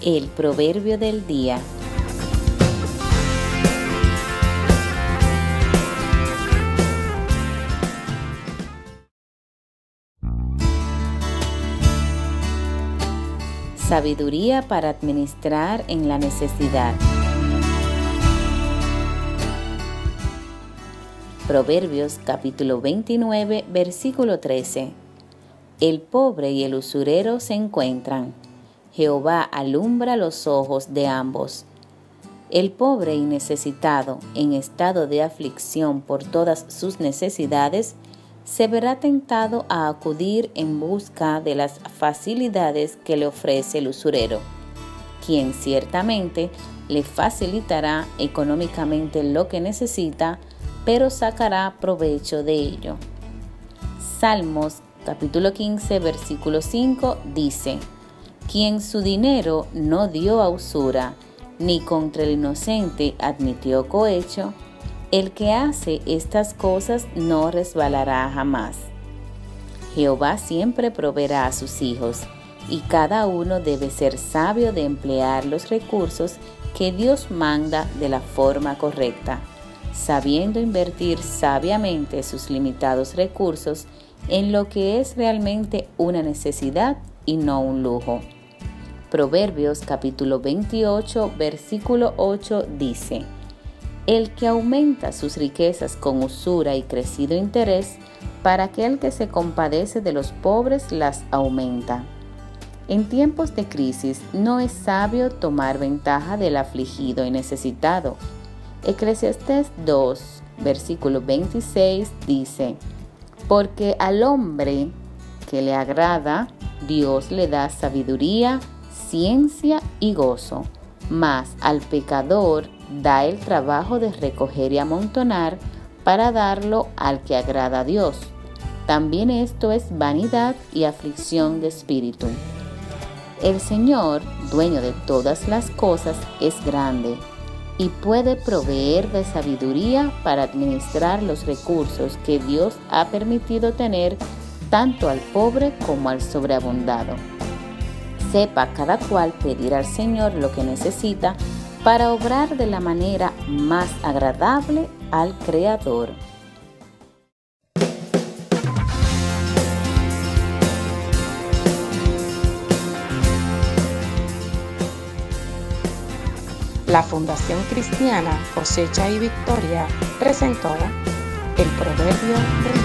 El proverbio del día. Sabiduría para administrar en la necesidad. Proverbios capítulo 29 versículo 13. El pobre y el usurero se encuentran. Jehová alumbra los ojos de ambos. El pobre y necesitado, en estado de aflicción por todas sus necesidades, se verá tentado a acudir en busca de las facilidades que le ofrece el usurero, quien ciertamente le facilitará económicamente lo que necesita, pero sacará provecho de ello. Salmos capítulo 15 versículo 5 dice, quien su dinero no dio a usura, ni contra el inocente admitió cohecho, el que hace estas cosas no resbalará jamás. Jehová siempre proveerá a sus hijos, y cada uno debe ser sabio de emplear los recursos que Dios manda de la forma correcta sabiendo invertir sabiamente sus limitados recursos en lo que es realmente una necesidad y no un lujo. Proverbios capítulo 28 versículo 8 dice, El que aumenta sus riquezas con usura y crecido interés, para aquel que se compadece de los pobres las aumenta. En tiempos de crisis no es sabio tomar ventaja del afligido y necesitado, Eclesiastés 2, versículo 26 dice, porque al hombre que le agrada, Dios le da sabiduría, ciencia y gozo, mas al pecador da el trabajo de recoger y amontonar para darlo al que agrada a Dios. También esto es vanidad y aflicción de espíritu. El Señor, dueño de todas las cosas, es grande y puede proveer de sabiduría para administrar los recursos que Dios ha permitido tener tanto al pobre como al sobreabundado. Sepa cada cual pedir al Señor lo que necesita para obrar de la manera más agradable al Creador. La Fundación Cristiana Cosecha y Victoria presentó el Proverbio Día.